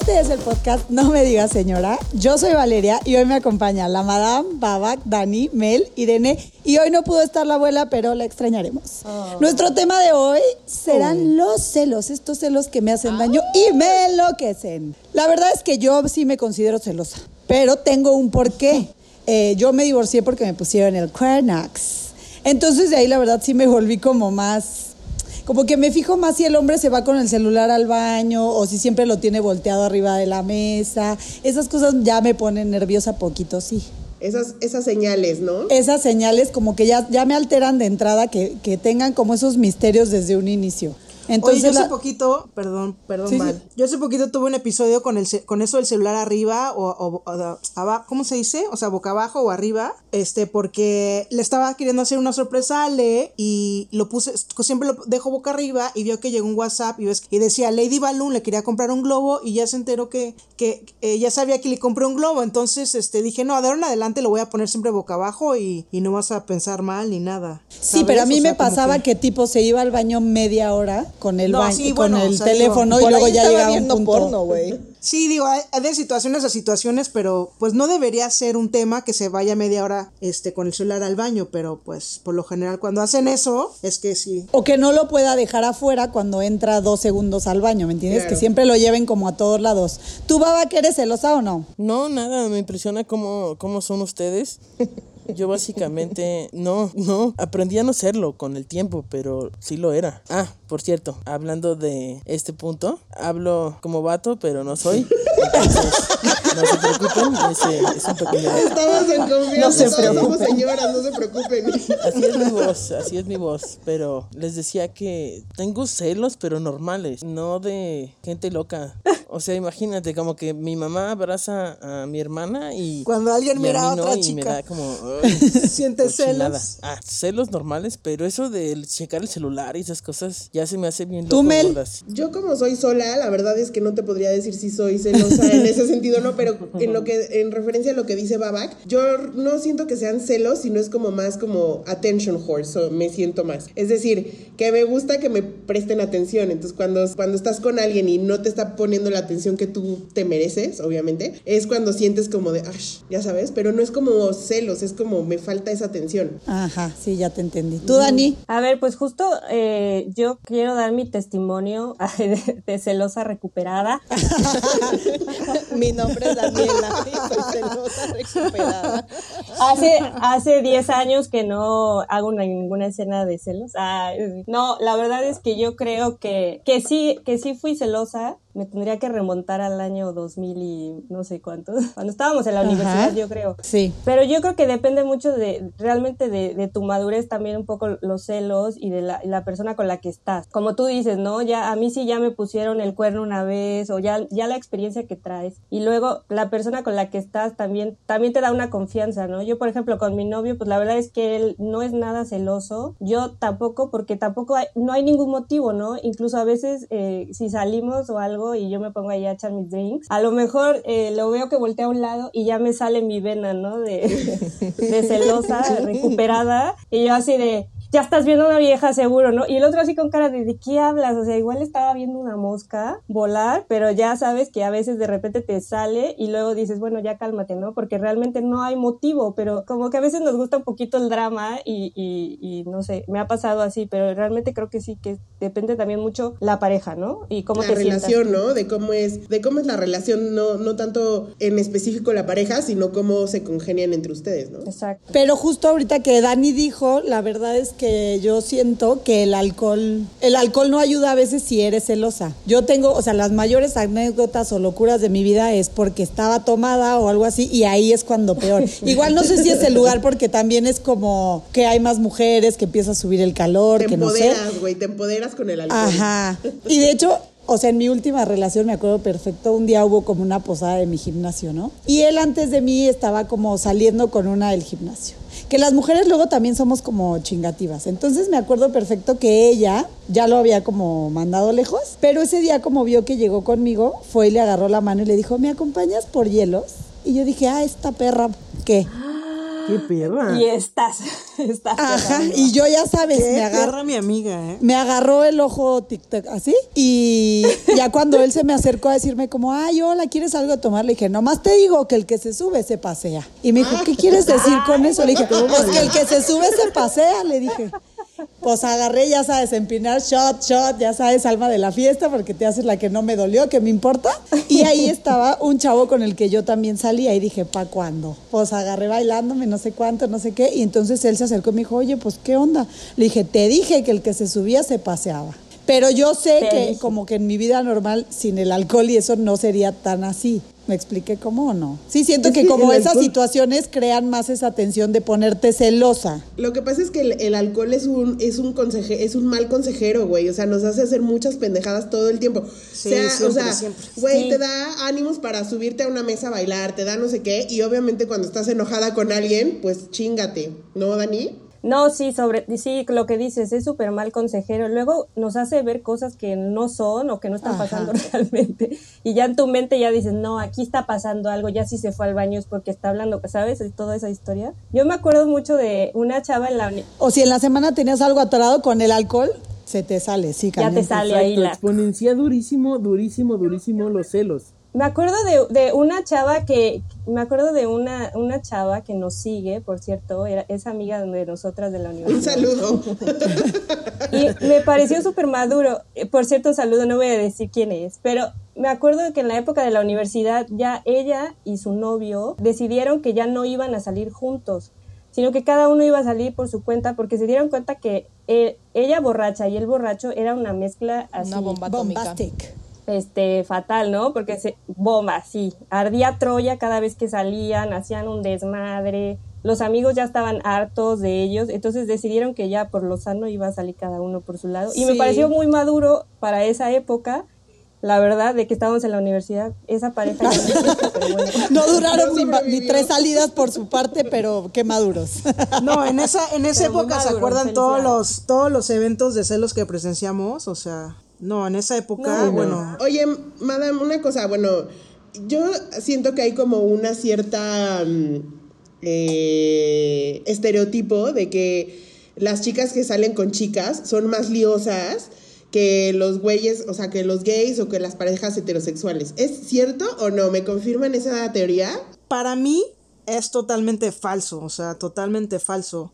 Este es el podcast No me digas señora. Yo soy Valeria y hoy me acompaña la Madame, Babak, Dani, Mel, Irene y hoy no pudo estar la abuela, pero la extrañaremos. Nuestro tema de hoy serán los celos, estos celos que me hacen daño y me enloquecen. La verdad es que yo sí me considero celosa, pero tengo un porqué. Eh, yo me divorcié porque me pusieron el Cuernax. Entonces de ahí la verdad sí me volví como más como que me fijo más si el hombre se va con el celular al baño o si siempre lo tiene volteado arriba de la mesa. Esas cosas ya me ponen nerviosa poquito, sí. Esas, esas señales, ¿no? Esas señales como que ya, ya me alteran de entrada, que, que tengan como esos misterios desde un inicio. Entonces, Oye, yo hace poquito, perdón, perdón, mal. Yo hace poquito tuve un episodio con el con eso del celular arriba o, o, abajo, ¿cómo se dice? O sea, boca abajo o arriba, este, porque le estaba queriendo hacer una sorpresa a Ale y lo puse, siempre lo dejo boca arriba y vio que llegó un WhatsApp y, ves, y decía Lady Balloon le quería comprar un globo y ya se enteró que, que ya sabía que le compré un globo, entonces, este, dije, no, de ahora en adelante lo voy a poner siempre boca abajo y, y no vas a pensar mal ni nada. Sí, pero a mí me pasaba que... que tipo se iba al baño media hora con el baño, con el teléfono y luego ya llegaba un punto. porno, güey. Sí, digo, hay, de situaciones a situaciones, pero pues no debería ser un tema que se vaya media hora este con el celular al baño, pero pues por lo general cuando hacen eso es que sí. O que no lo pueda dejar afuera cuando entra dos segundos al baño, ¿me entiendes? Que siempre lo lleven como a todos lados. ¿Tú, Baba, que eres celosa o no? No, nada, me impresiona cómo, cómo son ustedes. Yo básicamente no, no, aprendí a no serlo con el tiempo, pero sí lo era. Ah, por cierto, hablando de este punto, hablo como vato, pero no soy. Entonces, no se preocupen, es, un pequeño... Estamos en confianza, no se preocupen. señoras, no se preocupen. Así es mi voz, así es mi voz, pero les decía que tengo celos, pero normales, no de gente loca. O sea, imagínate, como que mi mamá abraza a mi hermana y... Cuando alguien mira a, otra chica. me da como... Siente celos. Ah, celos normales, pero eso de checar el celular y esas cosas ya se me hace bien loco. ¿Tú, Mel? Yo como soy sola, la verdad es que no te podría decir si soy celosa en ese sentido, no, pero en lo que en referencia a lo que dice Babak, yo no siento que sean celos, sino es como más como attention horse, me siento más. Es decir, que me gusta que me presten atención, entonces cuando cuando estás con alguien y no te está poniendo la atención que tú te mereces, obviamente, es cuando sientes como de, ya sabes, pero no es como celos, es como me falta esa atención. Ajá, sí, ya te entendí. ¿Tú, Dani? A ver, pues justo eh, yo quiero dar mi testimonio de, celosa recuperada. mi nombre es Daniela, celosa recuperada. Hace, hace 10 años que no hago ninguna escena de celos. Ah, no, la verdad es que yo creo que, que sí, que sí fui celosa me tendría que remontar al año 2000 y no sé cuánto, cuando estábamos en la universidad, yo creo. Sí. Pero yo creo que depende mucho de, realmente de, de tu madurez, también un poco los celos y de la, la, persona con la que estás. Como tú dices, ¿no? Ya, a mí sí ya me pusieron el cuerno una vez, o ya, ya la experiencia que traes. Y luego la persona con la que estás también, también te da una confianza, ¿no? Yo, por ejemplo, con mi novio, pues la verdad es que él no es nada celoso. Yo tampoco, porque tampoco hay, no hay ningún motivo, ¿no? Incluso a veces, eh, si salimos o algo, y yo me pongo ahí a echar mis drinks, a lo mejor eh, lo veo que voltea a un lado y ya me sale mi vena, ¿no? De, de celosa, recuperada, y yo así de, ya estás viendo una vieja seguro, ¿no? Y el otro así con cara de, ¿de qué hablas? O sea, igual estaba viendo una mosca volar, pero ya sabes que a veces de repente te sale y luego dices, bueno, ya cálmate, ¿no? Porque realmente no hay motivo, pero como que a veces nos gusta un poquito el drama y, y, y no sé, me ha pasado así, pero realmente creo que sí, que depende también mucho la pareja, ¿no? Y cómo la relación, ¿no? De cómo es, de cómo es la relación, no, no tanto en específico la pareja, sino cómo se congenian entre ustedes, ¿no? Exacto. Pero justo ahorita que Dani dijo, la verdad es que yo siento que el alcohol, el alcohol no ayuda a veces si eres celosa. Yo tengo, o sea, las mayores anécdotas o locuras de mi vida es porque estaba tomada o algo así y ahí es cuando peor. Igual no sé si es el lugar porque también es como que hay más mujeres, que empieza a subir el calor, te que empoderas, no sé. güey, te empoderas con el alcohol. Ajá. Y de hecho, o sea, en mi última relación me acuerdo perfecto, un día hubo como una posada de mi gimnasio, ¿no? Y él antes de mí estaba como saliendo con una del gimnasio que las mujeres luego también somos como chingativas. Entonces me acuerdo perfecto que ella ya lo había como mandado lejos, pero ese día como vio que llegó conmigo, fue y le agarró la mano y le dijo, ¿me acompañas por hielos? Y yo dije, ah, esta perra, ¿qué? Qué perra. Y estás, estás. Ajá, y yo ya sabes, me agarra mi amiga, ¿eh? Me agarró el ojo TikTok así y, y ya cuando él se me acercó a decirme como, ay, hola, ¿quieres algo de tomar? Le dije, nomás te digo que el que se sube se pasea. Y me dijo, ¿qué quieres decir con eso? Le dije, pues que el que se sube se pasea, le dije. Pues agarré, ya sabes, empinar shot, shot, ya sabes, alma de la fiesta, porque te haces la que no me dolió, que me importa. Y ahí estaba un chavo con el que yo también salía y dije, ¿pa' cuándo? Pues agarré bailándome, no sé cuánto, no sé qué. Y entonces él se acercó y me dijo, oye, pues qué onda. Le dije, te dije que el que se subía se paseaba. Pero yo sé que como que en mi vida normal, sin el alcohol y eso no sería tan así. ¿Me expliqué cómo o no? Sí, siento Es que que como esas alcohol- situaciones crean más esa tensión de ponerte celosa. Lo que pasa es que el, el alcohol es un, es un conseje, es un mal consejero, güey. O sea, nos hace hacer muchas pendejadas todo el tiempo. Sí, o sea, o siempre, sea, siempre. güey, Sí. te da ánimos para subirte a una mesa a bailar, te da no sé qué. Y obviamente cuando estás enojada con alguien, pues chingate. ¿No, Dani? No, sí, sobre, sí, lo que dices, es súper mal consejero. Luego nos hace ver cosas que no son o que no están Ajá. pasando realmente. Y ya en tu mente ya dices, no, aquí está pasando algo, ya si se fue al baño es porque está hablando, ¿sabes? Y toda esa historia. Yo me acuerdo mucho de una chava en la... O si en la semana tenías algo atorado con el alcohol, se te sale, sí, Ya te sale ahí la... exponencia durísimo, durísimo, durísimo los celos. Me acuerdo de, de una chava que, me acuerdo de una, una chava que nos sigue, por cierto, era, es amiga de nosotras de la Un universidad. saludo. Y me pareció súper maduro. Eh, Por cierto, saludo, no voy a decir quién es, pero me acuerdo de que en la época de la universidad ya ella y su novio decidieron que ya no iban a salir juntos, sino que cada uno iba a salir por su cuenta porque se dieron cuenta que eh, ella borracha y él borracho era una mezcla así. Una bomba atómica. Bombastic. Este fatal, ¿no? Porque se bomba, sí, ardía Troya cada vez que salían, hacían un desmadre. Los amigos ya estaban hartos de ellos, entonces decidieron que ya por lo sano iba a salir cada uno por su lado. Y me pareció muy maduro para esa época, la verdad, de que estábamos en la universidad. Esa pareja no existe, pero bueno. No duraron No ni, tres salidas por su parte, pero qué maduros. No, en esa, en esa Pero época se acuerdan todos los, todos los eventos de celos que presenciamos, o sea, no, en esa época, No, no. bueno, Oye, madame, una cosa, bueno, yo siento que hay como una cierta mm, eh, estereotipo de que las chicas que salen con chicas son más liosas que los güeyes, o sea, que los gays o que las parejas heterosexuales. ¿Es cierto o no? ¿Me confirman esa teoría? para mí es totalmente falso, o sea, totalmente falso.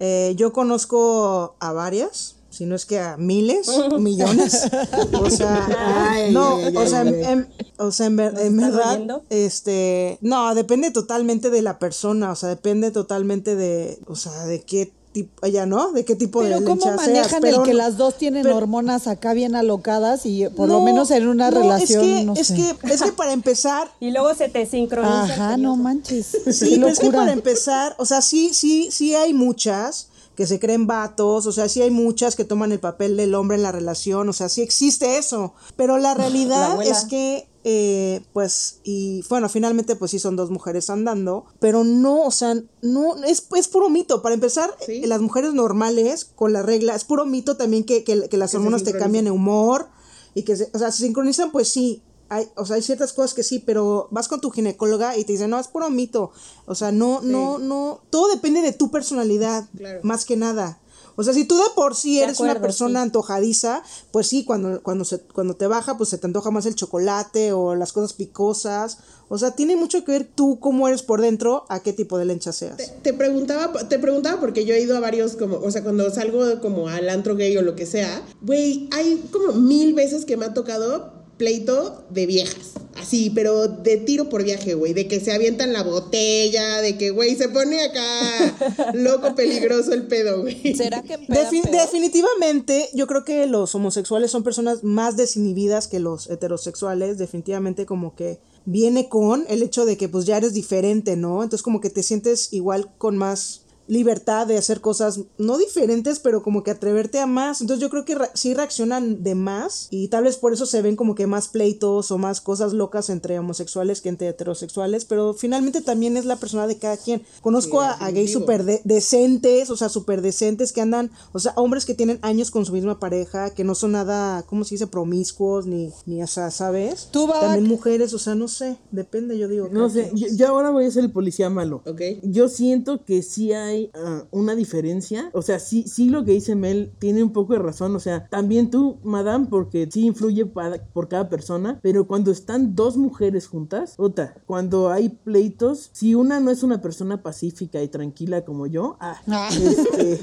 Eh, yo conozco a varias, si no es que a miles, millones. O sea, Ay, no, ay, o ay, sea, ay. en, en- o sea, en, ver- ¿Nos en estás verdad, este, no, depende totalmente de la persona, o sea, depende totalmente de, o sea, de qué tipo, ella, ¿no? De qué tipo Pero de ¿cómo lencha seas, manejan pero el que las dos tienen pero- hormonas acá bien alocadas y por lo No, menos en una no, relación, es que, no es sé. que, es que para empezar, Y luego se te sincroniza. Ajá, no manches. Sí, pero es que locura. para empezar, o sea, sí, sí, sí hay muchas que se creen vatos, o sea, sí hay muchas que toman el papel del hombre en la relación, o sea, sí existe eso, pero la realidad es que, eh, pues, y bueno, finalmente pues sí son dos mujeres andando, pero no, o sea, no, es, es puro mito, para empezar, Sí. eh, las mujeres normales con la regla, es puro mito también que, que, que las hormonas te cambian el humor y que, se, o sea, se sincronizan, pues sí, hay, o sea, hay ciertas cosas que sí, pero vas con tu ginecóloga y te dice, no, es puro mito. O sea, no, no, no, todo depende de tu personalidad, Claro. más que nada. O sea, si tú de por sí eres una persona sí. antojadiza, pues sí, cuando, cuando, se, cuando te baja, pues se te antoja más el chocolate o las cosas picosas. O sea, tiene mucho que ver tú cómo eres por dentro, a qué tipo de lencha seas. Te, te preguntaba, te preguntaba porque yo he ido a varios como, o sea, cuando salgo como al antro gay o lo que sea, güey, hay como mil veces que me ha tocado pleito de viejas. Así, pero de tiro por viaje, güey. De que se avientan la botella, de que, güey, se pone acá loco, peligroso el pedo, güey. ¿Será que empeda Defi- peor? definitivamente, yo creo que los homosexuales son personas más desinhibidas que los heterosexuales. Definitivamente como que viene con el hecho de que pues ya eres diferente, ¿no? Entonces como que te sientes igual con más libertad de hacer cosas no diferentes, pero como que atreverte a más. Entonces yo creo que re- sí reaccionan de más y tal vez por eso se ven como que más pleitos o más cosas locas entre homosexuales que entre heterosexuales, pero finalmente también es la persona de cada quien. Conozco Sí, a, a gays súper de- decentes, o sea, súper decentes que andan, o sea, hombres que tienen años con su misma pareja, que no son nada, ¿cómo se dice? Promiscuos, ni, ni o sea, ¿sabes? Tú. También mujeres, o sea, no sé, depende, yo digo. No sé, yo, yo ahora voy a ser el policía malo. Ok. Yo siento que sí hay hay ah, una diferencia. O sea, sí, sí lo que dice Mel tiene un poco de razón. O sea, también tú, madame, porque sí influye por cada persona. Pero cuando están dos mujeres juntas, otra, cuando hay pleitos, si una no es una persona pacífica y tranquila como yo, ah, ah. este,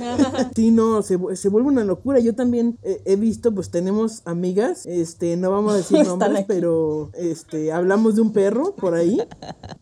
sí, no, se, se, vuelve una locura. Yo también he visto, pues tenemos amigas, este, no vamos a decir nombres, pero este, hablamos de un perro por ahí.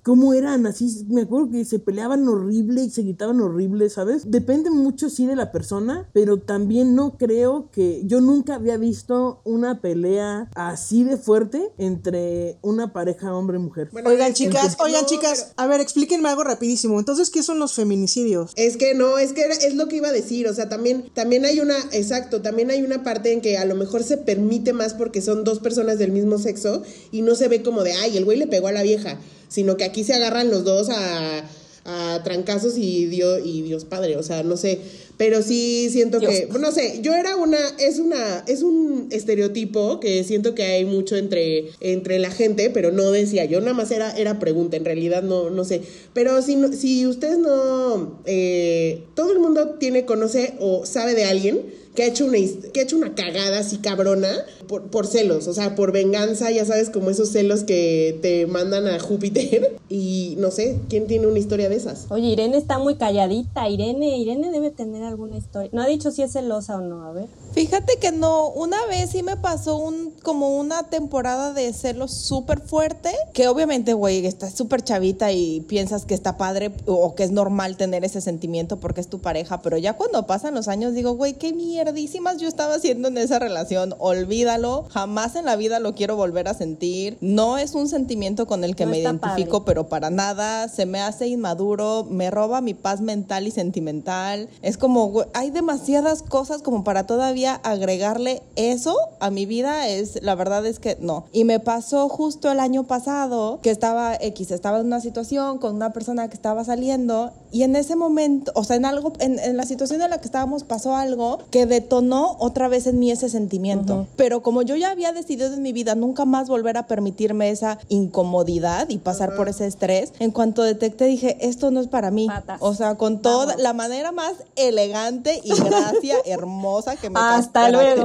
¿Cómo eran? Así, me acuerdo que se peleaban horrible y se gritaban horrible, ¿sabes? Depende mucho, sí, de la persona, pero también no creo que. Yo nunca había visto una pelea así de fuerte entre una pareja hombre-mujer. oigan, chicas, oigan, chicas, a ver, explíquenme algo rapidísimo. Entonces, ¿qué son los feminicidios? Es que no, es que es lo que iba a decir. O sea, también, también hay una, exacto, también hay una parte en que a lo mejor se permite más porque son dos personas del mismo sexo y no se ve como de, ay, el güey le pegó a la vieja, sino que aquí se agarran los dos a, a trancazos y Dios, y Dios Padre, o sea, no sé, pero sí siento que, no sé, yo era una, es una, es un estereotipo que siento que hay mucho entre, entre la gente, pero no decía, yo nada más era, era pregunta, en realidad no, no sé, pero si, si ustedes no, eh, todo el mundo tiene, conoce o sabe de alguien, que ha hecho una, que ha hecho una cagada así cabrona por, por celos, o sea, por venganza, ya sabes, como esos celos que te mandan a Júpiter. Y no sé, ¿quién tiene una historia de esas? Oye, Irene está muy calladita. Irene, Irene debe tener alguna historia. No ha dicho si es celosa o no, a ver. Fíjate que no, una vez sí me pasó un como una temporada de celos súper fuerte, que obviamente, güey, estás súper chavita y piensas que está padre o que es normal tener ese sentimiento porque es tu pareja, pero ya cuando pasan los años digo, güey, qué mierdísimas yo estaba haciendo en esa relación, olvídalo, jamás en la vida lo quiero volver a sentir, no es un sentimiento con el que me identifico, pero para nada, se me hace inmaduro, me roba mi paz mental y sentimental, es como, hay demasiadas cosas como para todavía agregarle eso a mi vida. Es, la verdad es que no. Y me pasó justo el año pasado que estaba X, estaba en una situación con una persona que estaba saliendo y en ese momento, o sea, en algo, en, la situación en la que estábamos pasó algo que detonó otra vez en mí ese sentimiento. Pero como yo ya había decidido en mi vida nunca más volver a permitirme esa incomodidad y pasar por ese estrés, en cuanto detecté dije, esto no es para mí. O sea, con toda la manera más elegante y gracia hermosa que me hasta luego.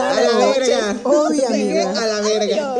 a la verga. Obvio, a la verga.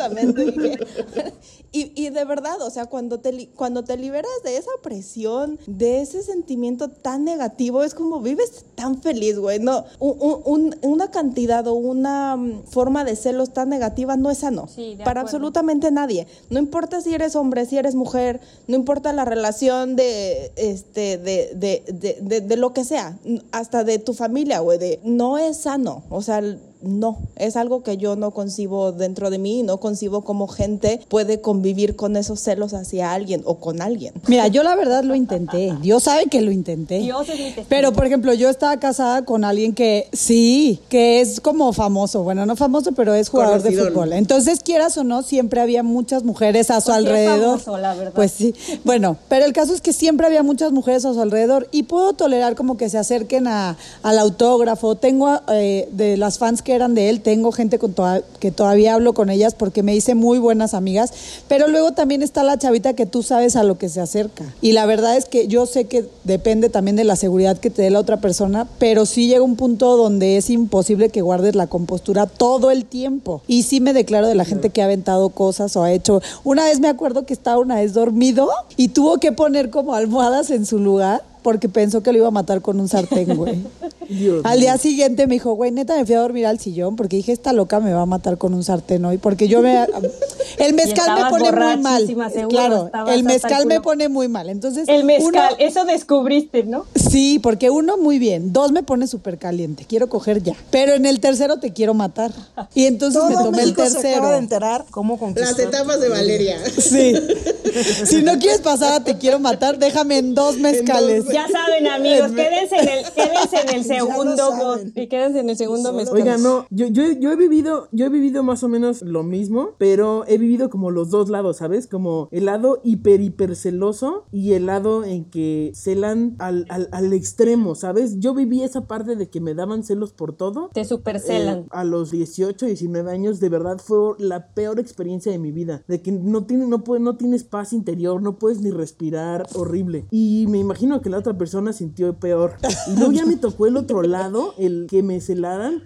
Exactamente. Y, y, de verdad, o sea, cuando te, cuando te liberas de esa presión, de ese sentimiento tan negativo, es como vives tan feliz, güey. No, un, una cantidad o una mm, forma de celos tan negativa no es sano. para absolutamente nadie. No importa si eres hombre, si eres mujer, no importa la relación de, este, de, de, de, de, de lo que sea, hasta de tu familia, güey, de no es sano. O sea, no, es algo que yo no concibo dentro de mí, no concibo cómo gente puede convivir con esos celos hacia alguien o con alguien. Mira, yo la verdad lo intenté, Dios sabe que lo intenté. Dios es Pero, por ejemplo, yo estaba casada con alguien que sí, que es como famoso, bueno, no famoso, pero es jugador de fútbol. Entonces, quieras o no, siempre había muchas mujeres a su pues alrededor. la verdad. Pues sí, bueno, pero el caso es que siempre había muchas mujeres a su alrededor y puedo tolerar como que se acerquen a, al autógrafo. Tengo eh, de las fans que eran de él, tengo gente con que todavía hablo con ellas porque me hice muy buenas amigas, pero luego también está la chavita que tú sabes a lo que se acerca. Y la verdad es que yo sé que depende también de la seguridad que te dé la otra persona, pero sí llega un punto donde es imposible que guardes la compostura todo el tiempo. Y sí me declaro de la gente que ha aventado cosas o ha hecho. Una vez me acuerdo que estaba una vez dormido y tuvo que poner como almohadas en su lugar porque pensó que lo iba a matar con un sartén, güey. al día siguiente me dijo, güey, neta me fui a dormir al sillón porque dije, esta loca me va a matar con un sartén hoy. Porque yo me. El mezcal me pone muy mal. claro, el mezcal me pone muy mal. Entonces. El mezcal, eso descubriste, ¿no? Sí, porque uno, muy bien. Dos, me pone súper caliente. Quiero coger ya. Pero en el tercero te quiero matar. Y entonces me tomé el tercero. Se acaba de enterar cómo Las etapas de Valeria. Sí. si no quieres pasar a te quiero matar, déjame en dos mezcales. Ya saben, amigos, quédense en el, quédense en el segundo, y quedas en el segundo mes. Oiga, no, yo, yo, yo he vivido, yo he vivido más o menos lo mismo, pero he vivido como los dos lados, ¿sabes? Como el lado hiper, hiper celoso y el lado en que celan al, al, al extremo, ¿sabes? Yo viví esa parte de que me daban celos por todo. Te supercelan. Eh, a los 18, 19 años, de verdad fue la peor experiencia de mi vida. De que no, tiene, no, puede, no tienes paz interior, no puedes ni respirar, horrible. Y me imagino que la otra persona sintió peor. Y luego ya me tocó el otro lado, el que me celaran.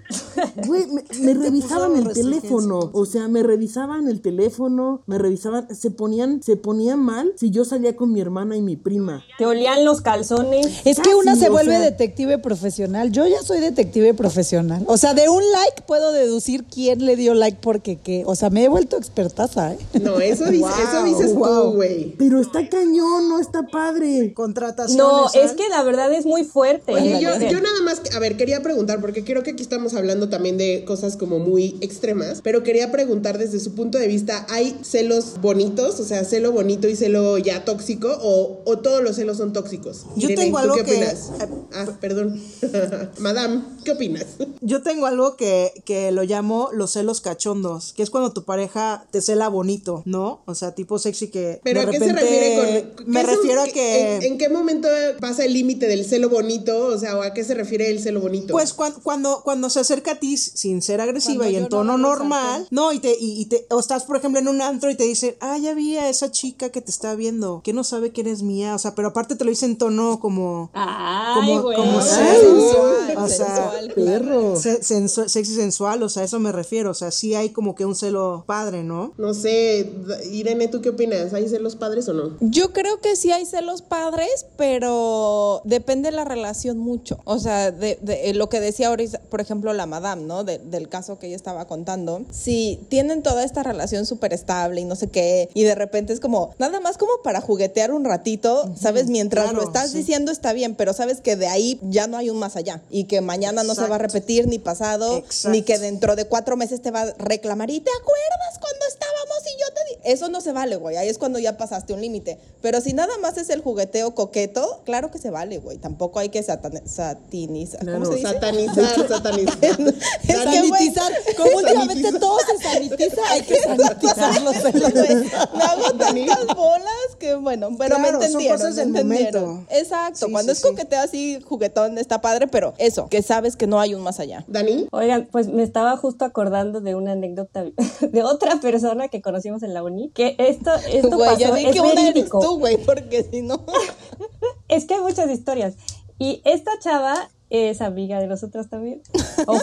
Güey, me, me revisaban el teléfono. O sea, me revisaban el teléfono, me revisaban, se ponían, se ponían mal si yo salía con mi hermana y mi prima. Te olían los calzones. Es que una se o vuelve sea- detective profesional. Yo ya soy detective profesional. O sea, de un like puedo deducir quién le dio like porque qué. O sea, me he vuelto expertaza, ¿eh? No, eso, dice, eso dices wow. tú, güey. Pero está cañón, no está padre. Contrataciones. No, es que la verdad es muy fuerte. Oye, yo, yo nada más, a ver, quería preguntar, porque creo que aquí estamos hablando también de cosas como muy extremas, pero quería preguntar desde su punto de vista, ¿hay celos bonitos? O sea, celo bonito y celo ya tóxico, o, o todos los celos son tóxicos? Yo Irene, tengo ¿tú algo qué que- opinas? Ah, perdón. Madame, ¿qué opinas? Yo tengo algo que, que lo llamo los celos cachondos, que es cuando tu pareja te cela bonito, ¿no? O sea, tipo sexy que Pero de ¿a qué se refiere con...? me un- refiero a que ¿en, en qué momento pasa el límite del celo bonito? O sea, ¿o ¿a qué se refiere el celo bonito? Pues cuan- cuando, cuando se acerca a ti sin ser agresiva Cuando y en no tono normal, no, y te, y, y te, o estás, por ejemplo, en un antro y te dicen, ah, ya vi a esa chica que te está viendo, que no sabe que eres mía, o sea, pero aparte te lo dicen en tono como, Ay, como, güey. como sensual, o sea, sensual, claro. Perro. se- sensu- sexy sensual, o sea, a eso me refiero, o sea, sí hay como que un celo padre, ¿no? No sé, Irene, ¿tú qué opinas? ¿Hay celos padres o no? Yo creo que sí hay celos padres, pero depende de la relación mucho. O sea, de, de- eh, lo que decía ahorita, por ejemplo, la madame, ¿no? De- del caso que ella estaba contando. Si tienen toda esta relación súper estable y no sé qué, y de repente es como, nada más como para juguetear un ratito, ¿sabes? Mientras claro, lo estás sí. diciendo está bien, pero sabes que de ahí ya no hay un más allá. Y que mañana no se va a repetir ni pasado, Exacto. ni que dentro de cuatro meses te va a reclamar. ¿Y te acuerdas cuando estábamos y yo te di? Eso no se vale, güey. Ahí es cuando ya pasaste un límite. Pero si nada más es el jugueteo coqueto, claro que se vale, güey. Tampoco hay que satan- satinizar. ¿Cómo se dice? Satanizar, satanizar. Es que, Sanitizar. Como últimamente todo se sanitiza, hay que sanitizar los celos. Güey, me hago tantas bolas que bueno, pero Claro, me son entendieron. cosas me entendieron. momento. Exacto, Sí, cuando sí, es sí. coqueteo así, juguetón, está padre, pero eso, que sabes que no hay un más allá. Dani, Oigan, pues me estaba justo acordando de una anécdota de otra persona que conocimos en la uni, que esto, esto Güey, pasó, es que una eres verídico. tú, güey, porque si no. Es que hay muchas historias. Y esta chava es amiga de nosotras también. O-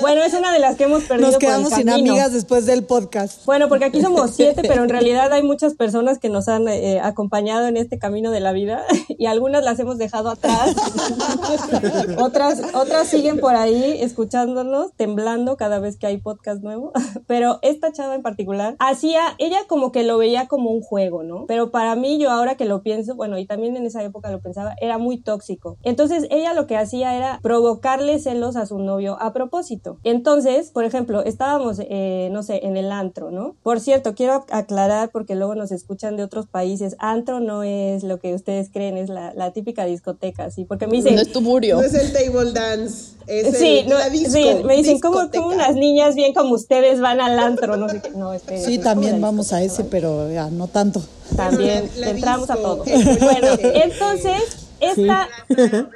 bueno, es una de las que hemos perdido Nos por el quedamos sin amigas después del podcast. Bueno, porque aquí somos siete, pero en realidad hay muchas personas que nos han eh, acompañado en este camino de la vida y algunas las hemos dejado atrás. otras, otras siguen por ahí escuchándonos, temblando cada vez que hay podcast nuevo. Pero esta chava en particular hacía, ella como que lo veía como un juego, ¿no? Pero para mí, yo ahora que lo pienso, bueno, y también en esa época lo pensaba, era muy tóxico. Entonces ella lo que hacía era provocarle celos a su novio a propósito. Entonces, por ejemplo, estábamos, eh, no sé, en el antro, ¿no? Por cierto, quiero aclarar porque luego nos escuchan de otros países, antro no es lo que ustedes creen, es la, la típica discoteca, ¿sí? Porque me dicen... No es tu burio. no es el table dance, es Sí, el, no, la disco. sí, me dicen, ¿cómo, unas niñas bien como ustedes van al antro? No sé qué. No, esperen, Sí, también vamos a ese, pero ya, no tanto. También La- la entramos a todo. Bueno, entonces, esta,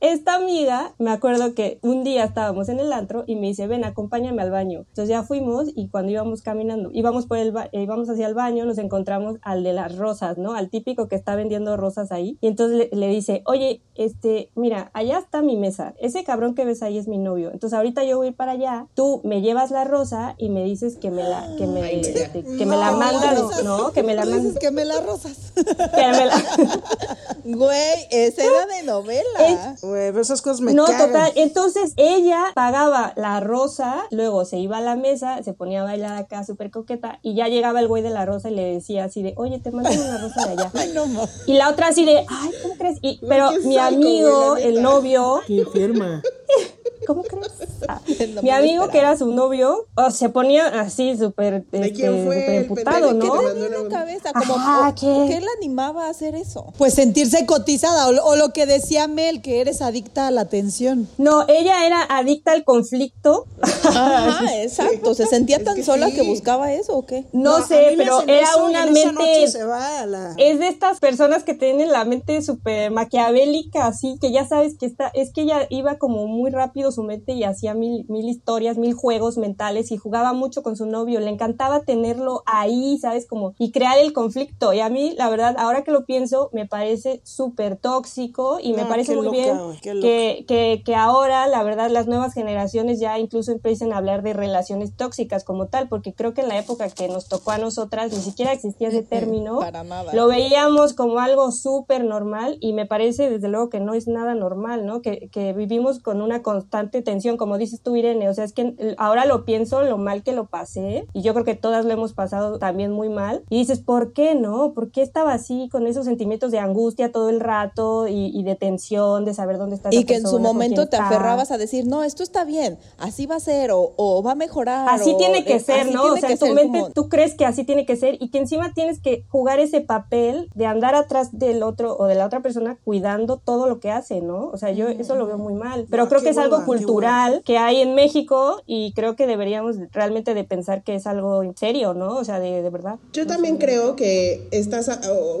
esta amiga, me acuerdo que un día estábamos en el antro y me dice, ven, acompáñame al baño. Entonces ya fuimos y cuando íbamos caminando, íbamos por el ba- eh, íbamos hacia el baño, nos encontramos al de las rosas, ¿no? Al típico que está vendiendo rosas ahí. Y entonces le, le dice, oye, este, mira, allá está mi mesa. Ese cabrón que ves ahí es mi novio. Entonces ahorita yo voy a ir para allá, tú me llevas la rosa y me dices que me la, que me, este, que me la mandas, rosas. ¿no? Que me la mandas. dices que me la rosas. Que me la... Güey, esa era de novela. Pero esas cosas me no, cagan. total. Entonces ella pagaba la rosa, luego se iba a la mesa, se ponía a bailar acá súper coqueta y ya llegaba el güey de la rosa y le decía así de, oye, te mando una rosa de allá. Ay, no. Y la otra así de, ay, ¿cómo crees? Y, pero mi psycho, amigo, el novio, Qué enferma. ¿cómo crees? Mi amigo que era su novio, oh, se ponía así súper este, emputado, que ¿no? en la cabeza, como, Ajá, ¿qué? ¿qué le animaba a hacer eso? Pues sentirse cotizada o, o lo que decía Mel, que eres adicta a la atención. No, ella era adicta al conflicto. Ajá, exacto. ¿Se sentía Es tan que sola sí. que buscaba eso o qué? No, a sé, pero era una mente. noche se va a la... Es de estas personas que tienen la mente súper maquiavélica, así que ya sabes que está, es que ella iba como muy rápido su mente y hacía mil, mil historias, mil juegos mentales y jugaba mucho con su novio. Le encantaba tenerlo ahí, ¿sabes? Como, y crear el conflicto. Y a mí, la verdad, ahora que lo pienso, me parece súper tóxico y me Ah, parece muy loca, bien que, que, que ahora, la verdad, las nuevas generaciones ya incluso empiecen a hablar de relaciones tóxicas como tal, porque creo que en la época que nos tocó a nosotras ni siquiera existía ese término. Para nada. Lo veíamos como algo súper normal y me parece desde luego que no es nada normal, ¿no? Que, que vivimos con una constante tensión, como dices tú, Irene. O sea, es que ahora lo pienso, lo mal que lo pasé y yo creo que todas lo hemos pasado también muy mal. Y dices, ¿por qué no? ¿Por qué estaba así con esos sentimientos de angustia todo el rato y, y de tensión, de saber dónde está Y esa que en su persona, momento te está? aferrabas a decir, no, esto está bien, así va a ser, o, o va a mejorar. Así o, tiene que eh, ser, ¿no? O sea, en tu mente como- tú crees que así tiene que ser y que encima tienes que jugar ese papel de andar atrás del otro o de la otra persona cuidando todo lo que hace, ¿no? O sea, yo eso lo veo muy mal. Pero No, creo que es algo qué cultural que hay en México y creo que deberíamos realmente de pensar que es algo en serio, ¿no? O sea, de, de verdad. Yo también creo que estás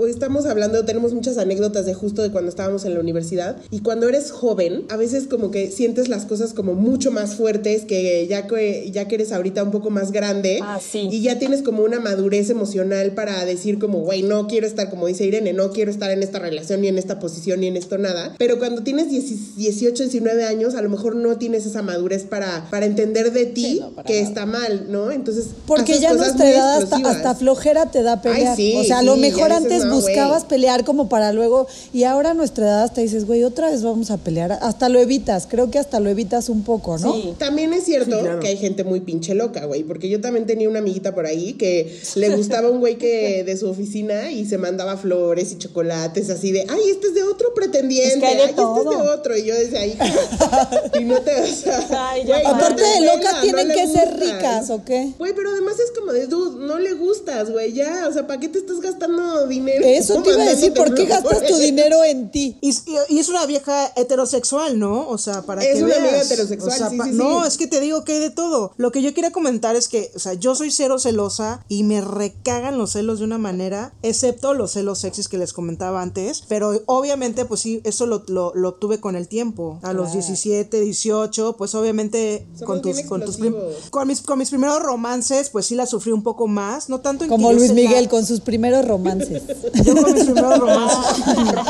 estamos hablando, tenemos muchas anécdotas de justo de cuando estábamos en la universidad y cuando eres joven, a veces como que sientes las cosas como mucho más fuertes que ya que ya que eres ahorita un poco más grande Ah, sí. y ya tienes como una madurez emocional para decir como, güey, no quiero estar como dice Irene, no quiero estar en esta relación ni en esta posición ni en esto nada, pero cuando tienes 10 18, 19 años, a lo mejor no tienes esa madurez para para entender de ti Sí, no, para que nada. está mal, ¿no? Entonces, Porque ya cosas nuestra edad hasta, hasta flojera te da pelear. sí, o sea, a lo sí, mejor dices, antes "No, buscabas güey". pelear como para luego, y ahora a nuestra edad hasta dices, güey, otra vez vamos a pelear. Hasta lo evitas, creo que hasta lo evitas un poco, ¿no? Sí. También es cierto Sí, claro. que hay gente muy pinche loca, güey, porque yo también tenía una amiguita por ahí que le gustaba un güey que de su oficina y se mandaba flores y chocolates así de, ay, este es de otro pretendiente, Es que ay, este es de otro. Y yo decía, ahí, y no te, Ay, para. no Aparte te de locas tienen que ser ricas, ¿o qué? Güey, pero además es como de, dude, no le gustas, güey, ya, o sea, ¿para qué te estás gastando dinero? Eso te iba a decir, ¿por qué gastas tu dinero en ti? Y, es una vieja heterosexual, ¿no? O sea, para Es que una veas. amiga heterosexual, O sea, sí, pa- sí, No, sí. es que te digo que hay de todo. Lo que yo quería comentar es que, o sea, yo soy cero celosa y me recagan los celos de una manera, excepto los celos sexys que les comentaba antes. Pero obviamente, pues sí, eso lo, lo, lo tuve con el tiempo. A los 17, 18, pues obviamente Somos con tus, con tus con mis, con mis primeros romances, pues sí la sufrí un poco más. No tanto en Como Luis la- Miguel con sus primeros romances. Yo con mis primeros romances.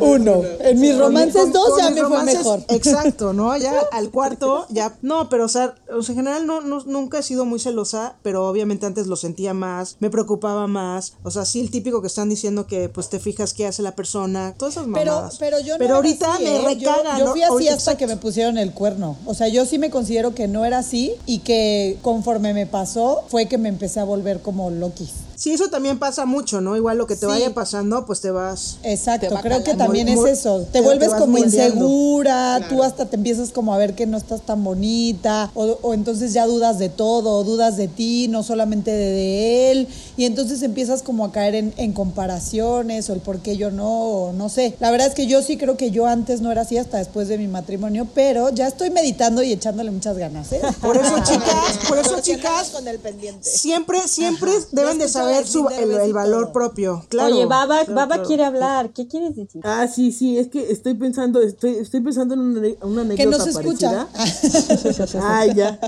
Uno. En mis romances dos ya me fue mejor. Exacto, ¿no? Ya al cuarto, ya. No, pero o sea, o sea, en general no, no- nunca he sido muy celosa, pero obviamente antes lo sentía más, me preocupaba más. O sea, sí, el típico que están diciendo que pues te fijas qué hace la persona, todas esas Pero, mamadas. pero yo no Pero ahorita así, me ¿eh? Yo- recaga, Yo, ¿no? fui así Ahorita- hasta que me pusieron el cuerno. O sea, yo sí me considero que no era así y que conforme me pasó fue que me empecé a volver como loquis. Sí, eso también pasa mucho, ¿no? Igual lo que te Sí. vaya pasando, pues te vas. Exacto, Te va creo que también Muy- es eso. Te te- vuelves te como moldeando. insegura, tú Claro. hasta te empiezas como a ver que no estás tan bonita, o, o entonces ya dudas de todo, dudas de ti, no solamente de, de él, y entonces empiezas como a caer en, en comparaciones, o el por qué yo no, o no sé. La verdad es que yo sí creo que yo antes no era así hasta después de mi matrimonio, pero ya estoy meditando y echándole muchas ganas, ¿eh? Por eso, chicas, por eso, chicas, con el pendiente. siempre, siempre deben de saber el su, el, valor propio. Claro. Oye, Baba, claro, Baba claro. quiere hablar. ¿Qué quieres decir? Ah, sí, sí, es que estoy pensando, estoy, estoy pensando en una, una anécdota Que no se escucha. parecida. Ay, ya.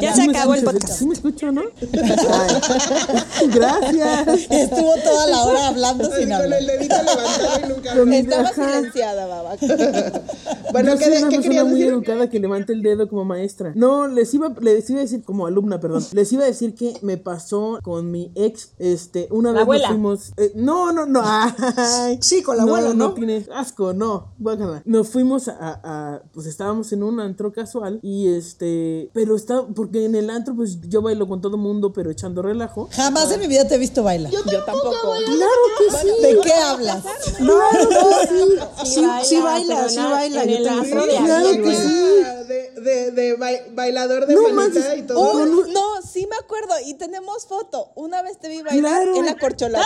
Ya ¿Sí se acabó el podcast. ¿Sí me escucho, no? Ay. Gracias. Estuvo toda la hora hablando Así sin con hablar. el dedito levantado y nunca Con mi- Estaba Ajá. silenciada, baba. Bueno, Yo ¿qué, soy una ¿qué persona muy decir? educada que levanta el dedo como maestra. No, les iba, les iba a decir, como alumna, perdón. Les iba a decir que me pasó con mi ex, este, una vez abuela. nos fuimos. eh, no, no, no. ay. Sí, con la abuela, ¿no? No tiene asco, no. guácala. Nos fuimos a, a- Pues estábamos en un antro casual y este. Pero está. Porque en el antro, pues yo bailo con todo mundo, pero echando relajo. Jamás en mi vida te he visto bailar. Yo tampoco. Claro que sí. ¿De qué hablas? Sí, sí baila, sí baila, yo Claro que sí. De, de, de bai- bailador de No manita y todo. Un- no, sí me acuerdo. Y tenemos foto. Una vez te vi bailar Claro. en la corcholata.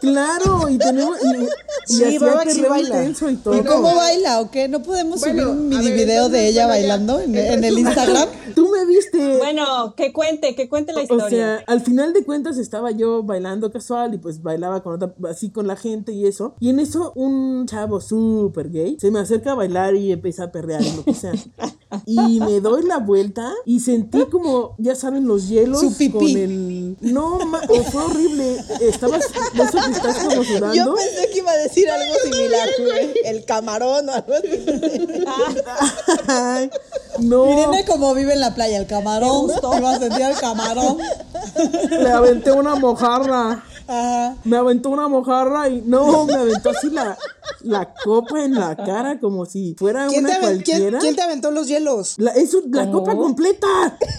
Claro, y tenemos. Y, y Sí, Babak sí baila. intenso y todo. ¿Y cómo baila o qué? ¿No podemos Bueno, subir un a mini ver, video de ella bailando en, en el. Instagram? Tú me viste. Bueno, que cuente, que cuente la O historia. sea, al final de cuentas estaba yo bailando casual y pues bailaba con otra, así con la gente y eso. Y en eso un chavo súper gay se me acerca a bailar y empieza a perrear y lo que sea. Y me doy la vuelta y sentí como, ya saben, los hielos Su pipí. con el... No, ma- oh, fue horrible. Estabas, de eso que estás como sudando. Yo pensé que iba a decir algo similar, güey. El camarón o algo así. Ay, no, Irene como vive en la playa, el camarón. Iba a sentir el camarón. le aventé una mojarra. Ajá. Me aventó una mojarra y no, me aventó así la, la copa en la cara como si fuera ¿Quién te, una quién- cualquiera. quién te aventó los hielos? La, eso, la copa completa.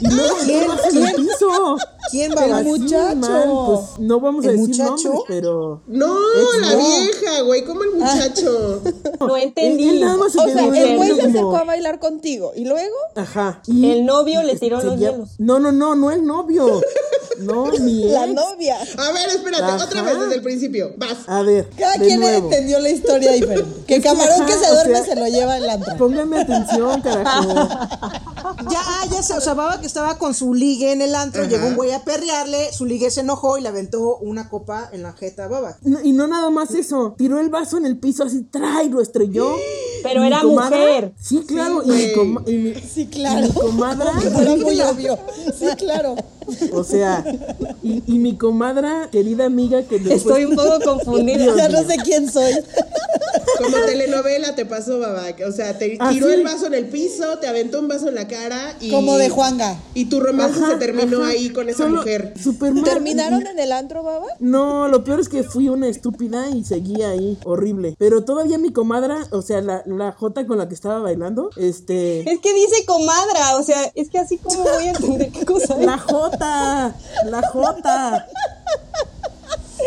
Y luego ¿Quién? en el piso. ¿Quién El va Así, muchacho. mal, pues no vamos a ¿El decir muchacho? nombres, pero. No, Ex- la no. vieja, güey, como el muchacho. no Él, entendí. él nada más se O quedó sea, el güey se como- acercó a bailar contigo. ¿Y luego? Ajá. y- El novio le tiró los hielos. No, no, no, no el novio. No, mi La ex. novia. A ver, espérate, Ajá. otra vez desde el principio. Vas. A ver. Cada quien nuevo. entendió la historia diferente. Que Es que, camarón que ajá, se o duerme sea- se lo lleva el antro. Pónganme atención, carajo. Ya, ah, ya sé, o sea, Baba que estaba con su ligue en el antro, llegó un güey a perrearle, su ligue se enojó y le aventó una copa en la jeta a Baba. No, y no nada más eso. Tiró el vaso en el piso así, trae, lo estrelló. Pero Y mi era comadre- mujer. Sí, claro. Sí, y, mi y mi- Sí, y claro. mi comadra. Era muy obvio. Sí, claro. O sea, y, y mi comadra, querida amiga, que después. Estoy un poco confundida. Ya no sé quién soy. Como telenovela te pasó, Babac. O sea, te Ah, tiró sí. el vaso en el piso, te aventó un vaso en la cara y. Como de Juanga. Y tu romance Ajá, se terminó ajá. ahí con esa Solo- mujer. Super mal. ¿Terminaron en el antro, baba? No, lo peor es que fui una estúpida y seguía ahí, horrible. Pero todavía mi comadra, o sea, la, la Jota con la que estaba bailando, este. Es que dice comadra, o sea, es que así como voy a entender qué cosa es. La Jota, la Jota.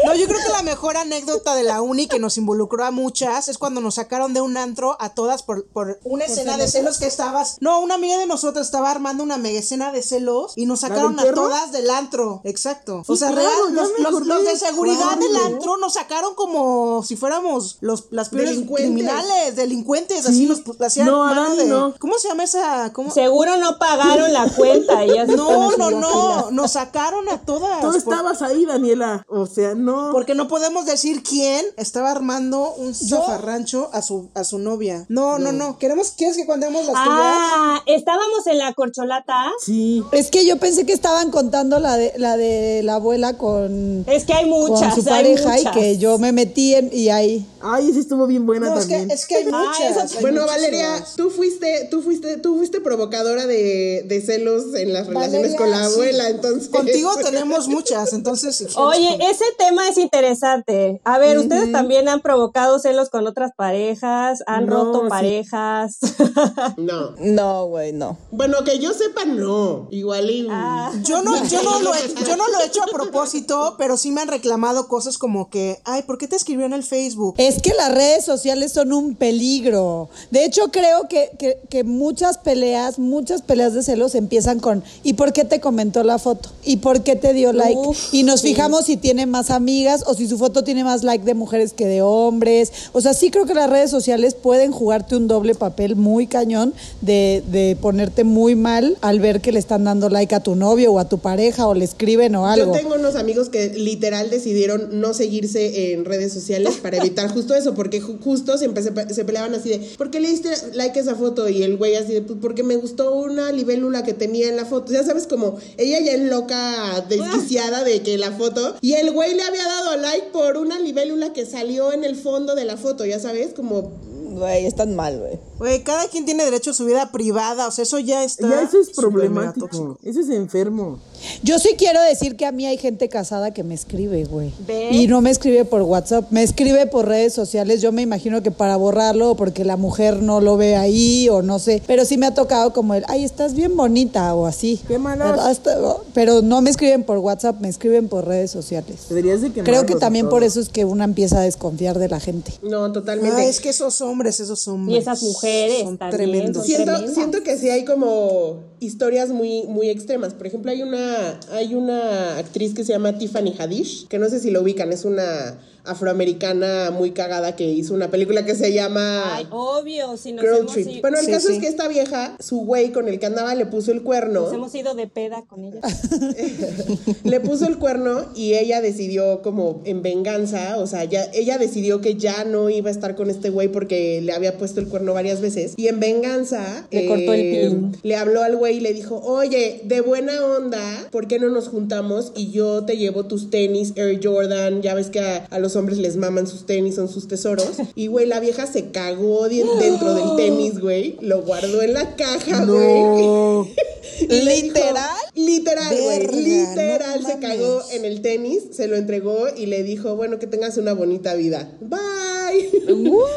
No, yo creo que la mejor anécdota de la uni que nos involucró a muchas es cuando nos sacaron de un antro a todas por, por una escena de celos que estabas. No, una amiga de nosotros estaba armando una mega escena de celos y nos ¿La sacaron a todas del antro. Exacto. Sí, o sea, claro, real, ya los, los- los de seguridad del antro nos sacaron como si fuéramos los las peores Delincuentes. criminales, delincuentes, Sí. así nos hacían No, mano de- no. ¿Cómo se llama esa? ¿Cómo? Seguro no pagaron la cuenta. y ya se No, no, no, nos sacaron a todas. Tú por- estabas ahí, Daniela. O sea, no. Porque no podemos decir quién estaba armando un zafarrancho a su, a su novia. No, no, no. Queremos, ¿Quieres que contemos las tuyas? Ah, estábamos en la corcholata. Sí. Es que yo pensé que estaban contando la de la, de la abuela con, Es que hay muchas. con su hay pareja y que yo me metí en, y ahí. Ay, sí estuvo bien buena No, es que, también. es que hay muchas. hay Bueno. Valeria, tú fuiste, tú fuiste, tú fuiste provocadora de, de celos en las relaciones con la sí. abuela, entonces. Contigo tenemos muchas, entonces. Oye, ese tema es interesante. A ver, ustedes también han provocado celos con otras parejas, han No, roto sí. parejas. No. No, güey, no. Bueno, que yo sepa, no. Igual y. Ah. Yo no, yo, no lo he, yo no lo he hecho a propósito, pero sí me han reclamado cosas como que, ay, ¿por qué te escribió en el Facebook? Es que las redes sociales son un peligro. De hecho, creo que, que, que muchas peleas, muchas peleas de celos empiezan con ¿y por qué te comentó la foto? ¿Y por qué te dio like? Uf, y nos fijamos si tiene más amigas o si su foto tiene más like de mujeres que de hombres. O sea, sí creo que las redes sociales pueden jugarte un doble papel muy cañón de, de ponerte muy mal al ver que le están dando like a tu novio o a tu pareja o le escriben o algo. Yo tengo unos amigos que literal decidieron no seguirse en redes sociales para evitar justo eso, porque ju- justo siempre se, pe- se peleaban así de, ¿por qué le diste like a esa foto? Y el güey así de, pues porque me gustó una libélula que tenía en la foto. Ya sabes, como ella ya en loca, desquiciada de que la foto, y el güey le había dado like por una libélula que salió en el fondo de la foto, ya sabes, como... Güey, están mal, güey. Güey, cada quien tiene derecho a su vida privada, o sea, eso ya está. Ya eso es problemático. Eso es enfermo. Yo sí quiero decir que a mí hay gente casada que me escribe, güey. ¿Ves? Y no me escribe por WhatsApp, me escribe por redes sociales. Yo me imagino que para borrarlo o porque la mujer no lo ve ahí o no sé. Pero sí me ha tocado como el, ay, estás bien bonita o así. Qué. Hasta- Pero no me escriben por WhatsApp, me escriben por redes sociales. Deberías de Creo que también por eso es que una empieza a desconfiar de la gente. No, totalmente. Ah, es que esos hombres, esos hombres. Y esas mujeres son también, tremendos. son Siento, tremendas. siento que sí hay como historias muy, muy extremas. Por ejemplo, hay una, hay una actriz que se llama Tiffany Haddish, que no sé si lo ubican, es una afroamericana muy cagada que hizo una película que se llama Ay, obvio, si nos Girl hemos, Trip. i- Bueno, el Sí, caso sí. es que esta vieja, su güey con el que andaba le puso el cuerno. nos hemos ido de peda con ella. le puso el cuerno y ella decidió como en venganza, o sea, ya, ella decidió que ya no iba a estar con este güey porque le había puesto el cuerno varias veces y en venganza eh, Le cortó el pin. le habló al güey y le dijo, oye, de buena onda, ¿por qué no nos juntamos y yo te llevo tus tenis Air Jordan? Ya ves que a, a los hombres les maman sus tenis, son sus tesoros. Y güey, la vieja se cagó dentro del tenis, güey, lo guardó en la caja, güey. No. ¿Literal? Literal, güey. Literal no se cagó en el tenis, se lo entregó y le dijo, bueno, que tengas una bonita vida. Bye.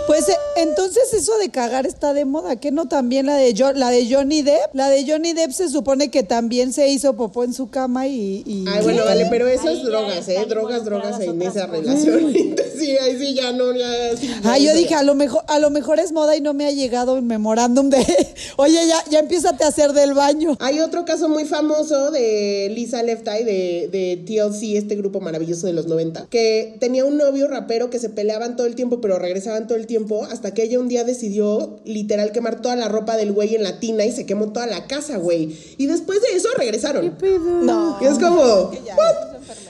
Pues eh, entonces eso de cagar está de moda, ¿qué no también la de Jo- la de Johnny Depp? La de Johnny Depp se supone que también se hizo popó en su cama y, y- Ay, bueno, vale, pero eso es drogas, ¿eh? Drogas, drogas en esa relación. sí, ahí sí ya no, ya. sí, ya Ah, yo dije, a lo mejor a lo mejor es moda y no me ha llegado un memorándum de, "Oye, ya ya empiézate a hacer del baño." Hay otro caso muy famoso de Lisa Left Eye de, de TLC, este grupo maravilloso de los 90, que tenía un novio rapero que se peleaban todo el tiempo, pero regresaban todo el tiempo, hasta que ella un día decidió literal quemar toda la ropa del güey en la tina y se quemó toda la casa, güey. Y después de eso regresaron. No. Y es como,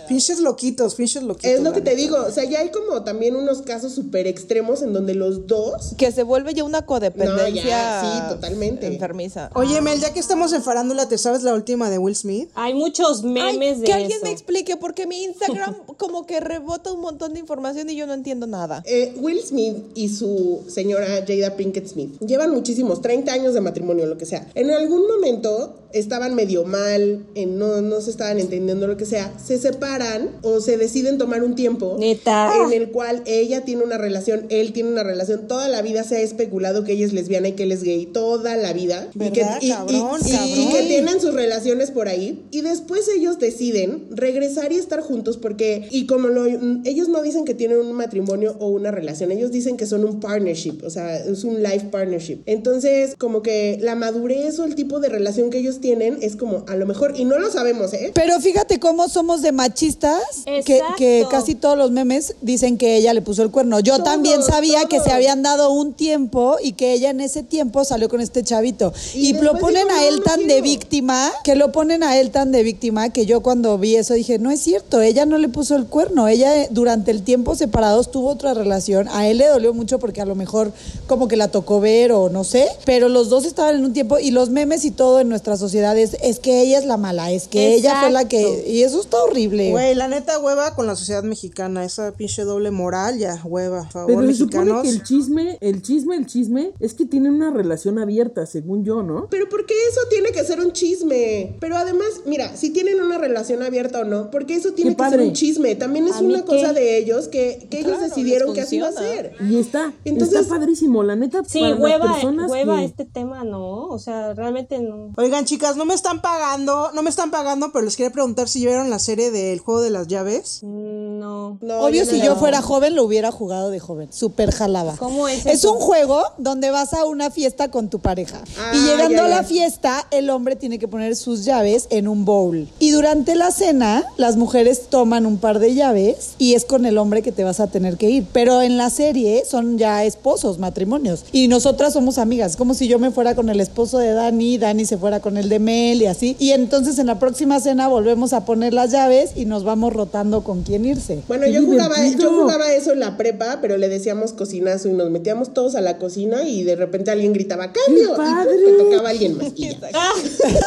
Pinches loquitos, pinches loquitos. es lo que te digo, o sea, ya hay como también unos casos súper extremos en donde los dos... Que se vuelve ya una codependencia. No, ya, sí, totalmente. Enfermiza. Oye, Mel, ya que estamos en farándula, ¿te sabes la última de Will Smith? Hay muchos Ay, memes de que alguien eso. me explique, porque mi Instagram como que rebota un montón de información y yo no entiendo nada. Eh, Will Smith y su señora Jada Pinkett Smith llevan muchísimos, 30 años de matrimonio, lo que sea. En algún momento estaban medio mal, en no, no se estaban entendiendo lo que sea, se separan o se deciden tomar un tiempo Neta. en el cual ella tiene una relación, él tiene una relación, toda la vida se ha especulado que ella es lesbiana y que él es gay, toda la vida. y que, y- cabrón. y que tienen sus relaciones por ahí y después ellos deciden regresar y estar juntos porque y como lo ellos no dicen que tienen un matrimonio o una relación, ellos dicen que son un partnership, o sea, es un life partnership. Entonces, como que la madurez o el tipo de relación que ellos tienen es como a lo mejor y no lo sabemos, ¿eh? Pero fíjate cómo somos de machistas, que, que casi todos los memes dicen que ella le puso el cuerno. Yo Todos, también sabía que se habían dado un tiempo y que ella en ese tiempo salió con este chavito. Y Y, lo ponen a "No, él no tan de quiero". víctima, que lo ponen a él tan de víctima, que yo cuando vi eso dije, no es cierto, ella no le puso el cuerno. Ella eh, durante el tiempo separados tuvo otra relación. A él le dolió mucho porque a lo mejor como que la tocó ver o no sé, pero los dos estaban en un tiempo y los memes y todo en nuestra sociedad es, es que ella es la mala, es que ella fue la que... Y eso está horrible. Güey, la neta hueva con la sociedad mexicana, esa pinche doble moral, ya, hueva, favor, Pero se supone mexicanos. que el chisme, el chisme, el chisme es que tienen una relación abierta, según yo, ¿no? Pero ¿por qué eso tiene que ser un chisme? Pero además, mira, si tienen una relación abierta o no, porque eso tiene Qué que ser un chisme. También es ¿A mí una cosa qué? de ellos que, que ellos decidieron que así iba a ser. Y está, Entonces- está padrísimo, la neta. Sí, para las hueva, personas hueva que- este tema, ¿no? O sea, realmente no. Oigan, chicas, no me están pagando, no me están pagando, pero les quería preguntar si vieron la serie del juego de las llaves. No. No, Obvio, no si yo fuera joven, lo hubiera jugado de joven. Súper jalaba. ¿Cómo es Es eso? un juego donde vas a una fiesta con tu pareja. Ah, y llegando ya, a la ya. fiesta, el hombre tiene que poner sus llaves en un bowl. Y durante la cena, las mujeres toman un par de llaves y es con el hombre que te vas a tener que ir. Pero en la serie son ya esposos, matrimonios. Y nosotras somos amigas. Es como si yo me fuera con el esposo de Dani, Dani se fuera con el de Mel y así. Y entonces en la próxima cena volvemos a poner las llaves y nos vamos rotando con quién irse. Bueno, ¡Qué yo jugaba, yo jugaba eso en la prepa, pero le decíamos cocinazo y nos metíamos todos a la cocina y de repente alguien gritaba ¡Cambio! padre! Y te tocaba alguien más. y ya.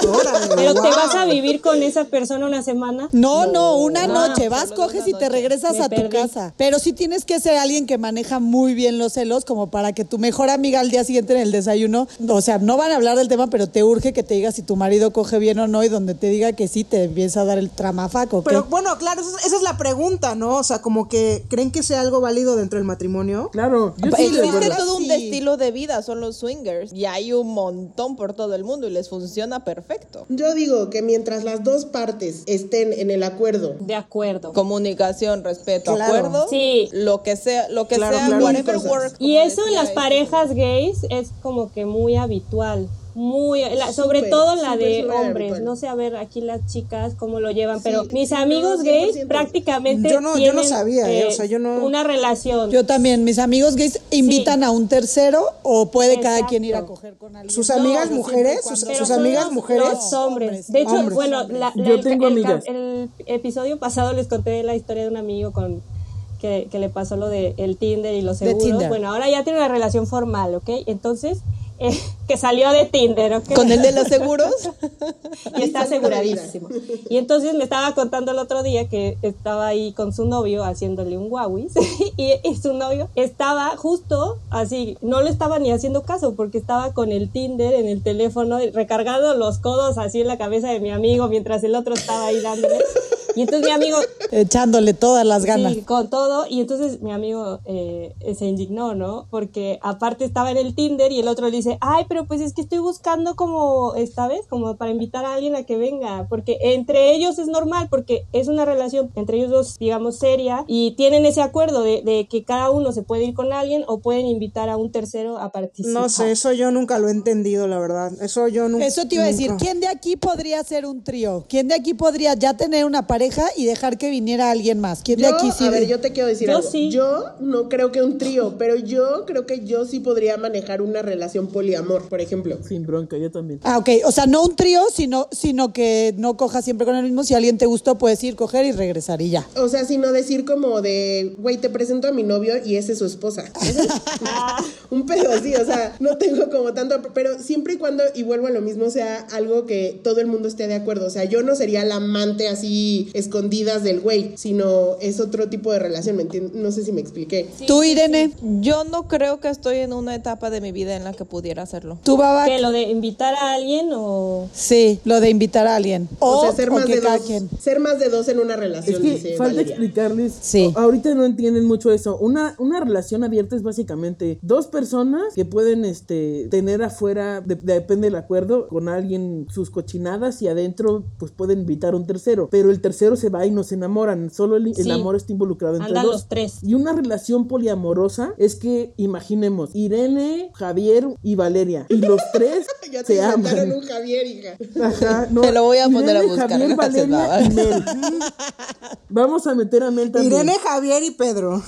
Órale, Pero te vas a vivir con esa persona una semana. No, no, una Ah, noche. Vas, coges y te regresas Me a tu perdí. casa. Pero sí tienes que ser alguien que maneja muy bien los celos, como para que tu mejor amiga al día siguiente en el desayuno, o sea, no van a hablar del tema, pero te urge que te diga si tu marido coge bien o no, y donde te diga que sí, te empieza a dar el tramafaco. Pero bueno, claro, esa es- esa es la pregunta, ¿no? O sea, como que creen que sea algo válido dentro del matrimonio. Claro, yo sí, Existe todo un Sí. estilo de vida, son los swingers. Y hay un montón por todo el mundo y les funciona perfecto. Yo digo que mientras las dos partes estén en el acuerdo, De acuerdo. Comunicación, respeto, Claro. acuerdo. Sí. Lo que sea, lo que Claro, sea, claro. whatever works, Y eso en las parejas gays es como que muy habitual. Muy, la- sobre todo la de hombres. habitual. No sé, a ver aquí las chicas cómo lo llevan, pero mis amigos no, gays 100%. prácticamente Yo no- yo no tienen, sabía, ¿eh? O sea, yo no- una relación. Yo también, mis amigos gays invitan a un tercero o puede cada quien ir a coger con alguien. Sus amigas No, mujeres, sus, amigas los- mujeres. Los hombres. Hombres. De hecho, Hombres. bueno, la- la- Yo el, tengo el- amigas. el episodio pasado les conté la historia de un amigo con que, que le pasó lo de el Tinder y los De seguros. Tinder. Bueno, ahora ya tiene una relación formal, ¿ok? Entonces, eh, que salió de Tinder, ¿ok? Con el de los seguros. y está aseguradísimo. Y entonces me estaba contando el otro día que estaba ahí con su novio haciéndole un guauis y, y su novio estaba justo así, no le estaba ni haciendo caso porque estaba con el Tinder en el teléfono recargando los codos así en la cabeza de mi amigo mientras el otro estaba ahí dándole. Y entonces mi amigo Echándole todas las ganas. Sí, con todo. Y entonces mi amigo eh, se indignó, ¿no? Porque aparte estaba en el Tinder y el otro le dice, ay, pero pues es que estoy buscando como, esta vez, como para invitar a alguien a que venga. Porque entre ellos es normal, porque es una relación entre ellos dos, digamos, seria. Y tienen ese acuerdo de, de que cada uno se puede ir con alguien o pueden invitar a un tercero a participar. No sé, eso yo nunca lo he entendido, la verdad. Eso yo nunca. Eso te iba a decir. ¿quién de aquí podría ser un trío? ¿Quién de aquí podría ya tener una pareja y dejar que viniera alguien más? ¿Quién de Yo, aquí sí? a ver, yo te quiero decir Yo algo. sí. Yo no creo que un trío, pero yo creo que yo sí podría manejar una relación poliamor, por ejemplo. Sin bronca, yo también. Ah, ok. O sea, no un trío, sino, sino que no cojas siempre con el mismo. Si alguien te gustó, puedes ir, coger y regresar y ya. O sea, sino decir como de, güey, te presento a mi novio y ese es su esposa. un pedo así, o sea, no tengo como tanto, pero siempre y cuando, y vuelvo a lo mismo, sea algo que todo el mundo esté de acuerdo. O sea, yo no sería la amante así escondidas del güey, sino es otro tipo de relación, ¿me entiendes? No sé si me expliqué. Tú, Irene, Yo no creo que estoy en una etapa de mi vida en la que pudiera hacerlo. tú, Baba. ¿Qué, lo de invitar a alguien o...? Sí, lo de invitar a alguien. O, O, sea, ser o más que de dos, quien. ser más de dos en una Es relación, que dice falta Valeria. explicarles. Sí. Ahorita no entienden mucho eso. Una, una relación abierta es básicamente dos personas que pueden este, tener afuera, de- depende del acuerdo, con alguien sus cochinadas y adentro pues pueden invitar a un tercero. Pero el tercero se va y no se enamoran. Solo el, el Sí. amor está involucrado entre Andan dos. los tres. Y una relación poliamorosa es que, imaginemos, Irene, Javier y Valeria. Y los tres Ya te se aman. un Javier, hija. Ajá, no, Te lo voy a poner a Irene, buscar, Javier, Valeria y Mel. Vamos a meter a Mel también. Irene, Javier y Pedro.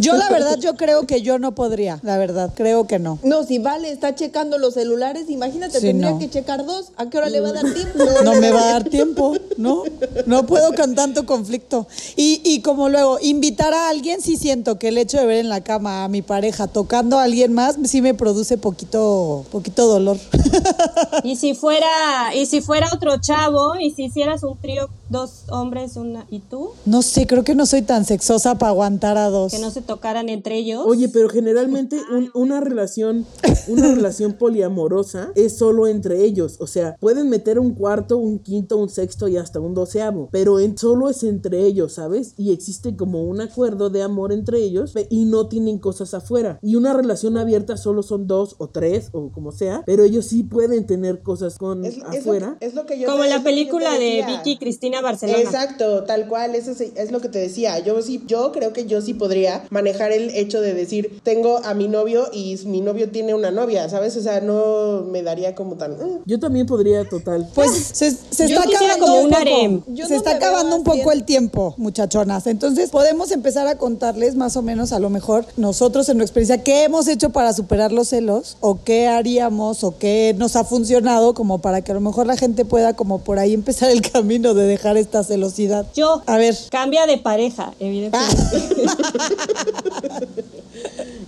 Yo, la verdad, yo creo que yo no podría. La verdad, creo que no. No, si Vale está checando los celulares, imagínate, Sí, tendría no. que checar dos. ¿A qué hora le va a dar tiempo? No me va a dar tiempo, ¿no? No puedo con tanto conflicto. Y, y como luego, invitar a alguien, sí siento que el hecho de ver en la cama a mi pareja tocando a alguien más, sí me produce poquito, poquito dolor. Y si fuera, y si fuera otro chavo, y si hicieras un trío, dos hombres, una y tú, No sé, creo que no soy tan sexosa para aguantar a dos. que no se tocaran entre ellos. Oye, pero generalmente un- una relación, una relación poliamorosa es solo entre ellos. O sea, pueden meter un cuarto, un quinto, un sexto y hasta un doceavo. Pero en, solo es entre ellos, ¿sabes? Y existe como un acuerdo de amor entre ellos y no tienen cosas afuera. Y una relación abierta solo son dos o tres o como sea. Pero ellos sí pueden tener cosas con Es, es lo, afuera. es lo que yo Como te- la película de. Vicky Cristina Barcelona. Exacto, tal cual, eso es, es lo que te decía. Yo sí, yo creo que yo sí podría manejar el hecho de decir, tengo a mi novio y mi novio tiene una novia, ¿sabes? O sea, no me daría como tan... "Mm". Yo también podría, total. Pues se, está acabando como un harem. Se no está veo acabando un poco el tiempo, muchachonas. Entonces podemos empezar a contarles más o menos, a lo mejor nosotros en nuestra experiencia, qué hemos hecho para superar los celos o qué haríamos o qué nos ha funcionado como para que a lo mejor la gente pueda como por ahí empezar el camino de dejar esta celosidad? Yo. A ver. Cambia de pareja, evidentemente.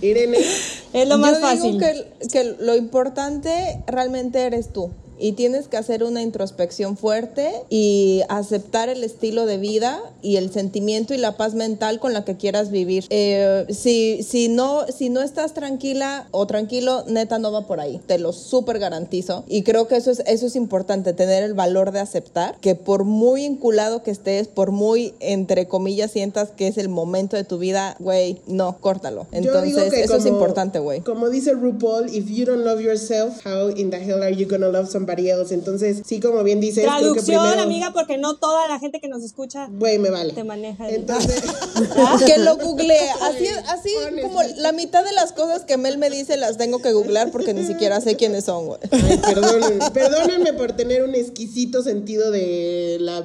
Irene. es lo más Yo fácil. digo que, que lo importante realmente eres tú. Y tienes que hacer una introspección fuerte y aceptar el estilo de vida y el sentimiento y la paz mental con la que quieras vivir. Eh, si, si, no, si no estás tranquila o tranquilo, neta no va por ahí. Te lo súper garantizo. Y creo que eso es, eso es importante, tener el valor de aceptar que por muy inculado que estés, por muy, entre comillas, sientas que es el momento de tu vida, güey, no, córtalo. Entonces, eso es importante, güey. Como dice RuPaul, if you don't love yourself, how in the hell are you gonna love somebody Entonces, sí, como bien dices, creo que Traducción, primero- amiga, porque no toda la gente que nos escucha Güey, me vale. te maneja. el- Entonces, Que lo googlee. Así, así Honestly. como la mitad de las cosas que Mel me dice las tengo que googlear porque ni siquiera sé quiénes son, güey. ay, perdónenme, perdónenme por tener un exquisito sentido de la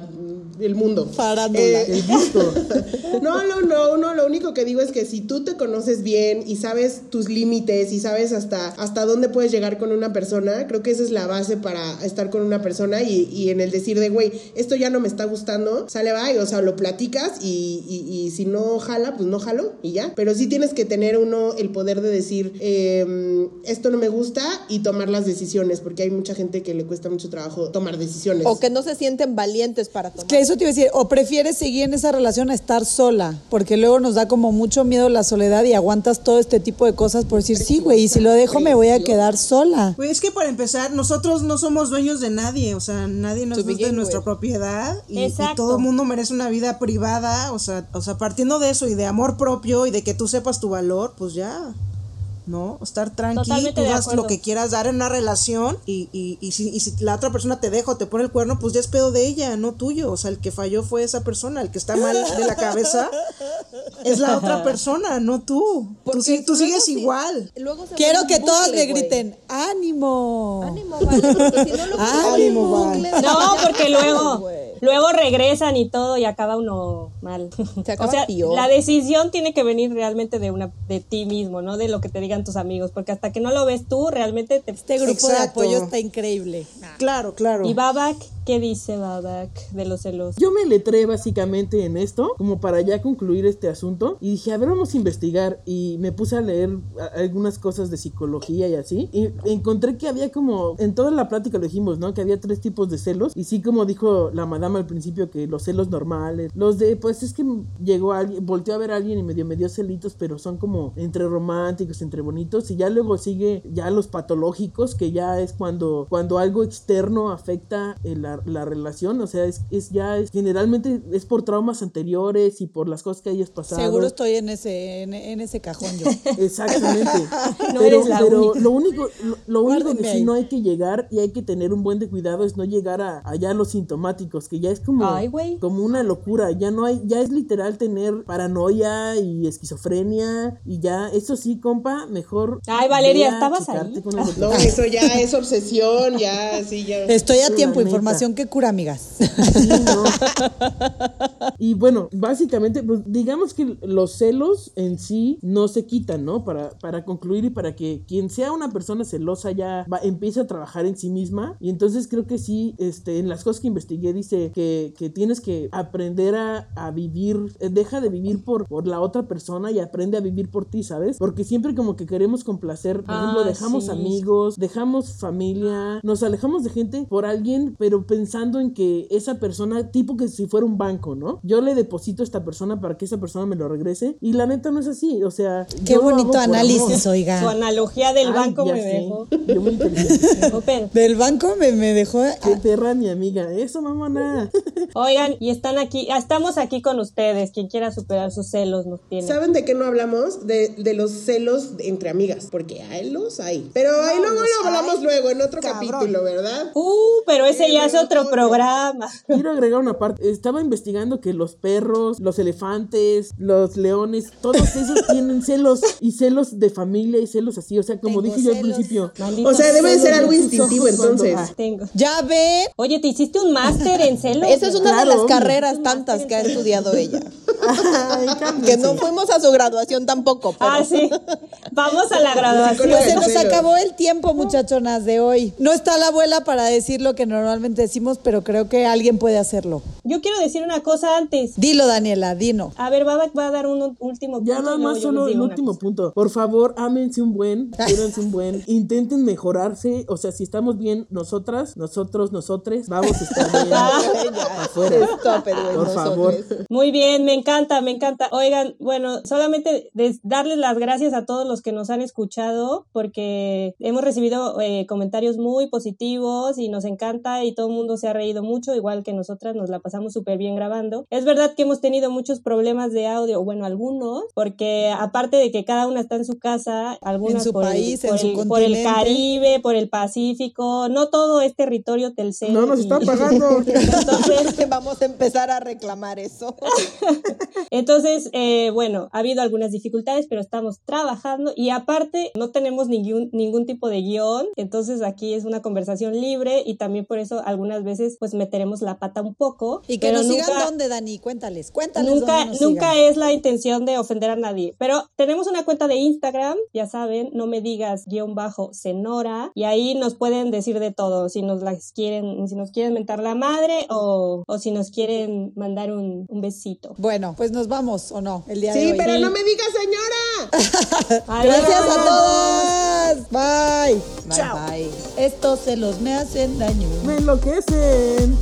el mundo. Farándula. Eh, El gusto. No, no, no, no, lo único que digo es que si tú te conoces bien y sabes tus límites y sabes hasta, hasta dónde puedes llegar con una persona, creo que esa es la base para estar con una persona y, y en el decir de, güey, esto ya no me está gustando, sale, bye, o sea, lo platicas y, y- y si no jala, pues no jalo y ya. Pero sí tienes que tener uno el poder de decir, eh, esto no me gusta y tomar las decisiones, porque hay mucha gente que le cuesta mucho trabajo tomar decisiones. O que no se sienten valientes para tomar. Que eso te iba a decir, o prefieres seguir en esa relación a estar sola, porque luego nos da como mucho miedo la soledad y aguantas todo este tipo de cosas por decir, sí, güey, y si lo dejo me voy a quedar sola. Pues es que para empezar, nosotros no somos dueños de nadie, o sea, nadie nos gusta de nuestra with. propiedad y, todo el mundo merece una vida privada, o sea, o sea, partiendo de eso y de amor propio y de que tú sepas tu valor, pues ya. ¿No? Estar tranquilo, Totalmente tú das lo que quieras dar en una relación y, y, y, si, y si la otra persona te deja o te pone el cuerno, pues ya es pedo de ella, no tuyo. O sea, el que falló fue esa persona, el que está mal de la cabeza es la otra persona, no tú. Tú, Porque tú sigues igual. luego Quiero que bucle, me griten, ánimo. Ánimo, vale, porque si no lo Ánimo, un Val. bucle de- No, porque luego. Luego regresan y todo y acaba uno mal. Se acaba o sea, la decisión tiene que venir realmente de una de ti mismo, no de lo que te digan tus amigos, porque hasta que no lo ves tú, realmente te... Este grupo de apoyo está increíble. Claro, claro. ¿Y Babak? ¿Qué dice Babak de los celos? Yo me letré básicamente en esto, como para ya concluir este asunto, y dije, a ver, vamos a investigar, y me puse a leer algunas cosas de psicología y así, y encontré que había como, en toda la plática lo dijimos, ¿no? Que había tres tipos de celos, y sí como dijo la madama al principio, que los celos normales, los de, pues es que llegó alguien, volteó a ver a alguien y medio me dio celitos, pero son como entre románticos, entre bonitos, y ya luego sigue ya los patológicos, que ya es cuando, cuando algo externo afecta eh, la, la relación, o sea, es, es ya, es, generalmente es por traumas anteriores y por las cosas que hayas pasado. Seguro estoy en ese, en, en ese cajón yo. Exactamente. No pero eres la pero única. lo único, lo, lo único que sí no hay que llegar y hay que tener un buen de cuidado es no llegar a allá a los sintomáticos, que ya es como, Ay, como una locura. Ya no hay, ya es literal tener paranoia y esquizofrenia. Y ya, eso sí, compa, mejor. Ay, Valeria, ¿estabas ahí? No, eso ya es obsesión, ya, sí, ya. Estoy a tiempo, neta. Que cura, amigas. Sí, no. Y bueno, básicamente, pues digamos que los celos en sí no se quitan, ¿no? Para, para concluir y para que quien sea una persona celosa ya va, empiece a trabajar en sí misma. Y entonces creo que sí, este, en las cosas que investigué dice que, que tienes que aprender a, a vivir, eh, deja de vivir por, por la otra persona y aprende a vivir por ti, ¿sabes? Porque siempre como que queremos complacer, por ejemplo, Ah, dejamos sí. amigos, dejamos familia, nos alejamos de gente por alguien, pero pensando en que esa persona, tipo que si fuera un banco, ¿no? Yo le deposito a esta persona para que esa persona me lo regrese y la neta no es así, o sea... Qué yo lo hago bonito por análisis, Su amor. oiga. analogía del Ay, banco ya me sé. dejó. Yo muy dejó per- Del banco me, me dejó. Qué perra mi amiga, eso mamona. Oigan, y están aquí, ah, estamos aquí con ustedes. Quien quiera superar sus celos nos tiene. ¿Saben de qué no hablamos? De, de los celos entre amigas, porque hay los hay. Pero ahí luego los lo hablamos hay, luego en otro cabrón. capítulo, ¿verdad? Uh, pero ese ya es otro programa. Quiero agregar una parte. Estaba investigando que los perros, los elefantes, los leones, todos esos tienen celos y celos de familia y celos así. O sea, como Tengo dije yo al principio. O sea, debe de ser algo instintivo entonces. Tengo. Ya ven. Oye, ¿te hiciste un máster en celos? Esa es una Claro, de las carreras tantas que ha estudiado ella. Ay, Que no fuimos a su graduación tampoco, pero Ah, sí. Vamos a la graduación. Pues se nos acabó el tiempo, muchachonas, de hoy. No está la abuela para decir lo que normalmente decimos, pero creo que alguien puede hacerlo. yo quiero decir una cosa antes. Dilo, Daniela, dino. A ver, Babak va a dar un último punto. Ya nada más solo el último cosa. punto. Por favor, ámense un buen, quédense un buen, intenten mejorarse. O sea, si estamos bien nosotras, nosotros, nosotres, vamos a estar bien afuera. Stop it, Por favor. Muy bien, me encanta, me encanta. Oigan, bueno, solamente darles las gracias a todos los que nos han escuchado porque hemos recibido eh, comentarios muy positivos y nos encanta y todo el mundo se ha reído mucho, igual que nosotras nos la pasamos súper bien grabando. Es verdad que hemos tenido muchos problemas de audio, bueno, algunos, porque aparte de que cada una está en su casa, algunas su por, el- país, en por su el, por el. Caribe, por el Pacífico, no todo es territorio Telcel. No nos y- está pagando. Entonces, Vamos a empezar a reclamar eso. Entonces, eh, bueno, ha habido algunas dificultades, pero estamos trabajando y aparte no tenemos ningún, ningún tipo de guion, entonces aquí es una conversación libre y también por eso algunas veces pues meteremos la pata un poco. Y que pero nos nunca, sigan dónde, Dani, cuéntales, cuéntales Nunca, dónde nos nunca sigan. es la intención de ofender a nadie, pero tenemos una cuenta de Instagram, ya saben, no me digas guion bajo Senora, y ahí nos pueden decir de todo, si nos las quieren, si nos quieren mentar la madre o, o si nos quieren mandar un, un besito. Bueno, pues nos vamos, ¿o no? El día de Sí, hoy. pero Sí. no me digas señora. Gracias a Bye. Bye, bye. Estos celos me hacen daño. Me enloquecen.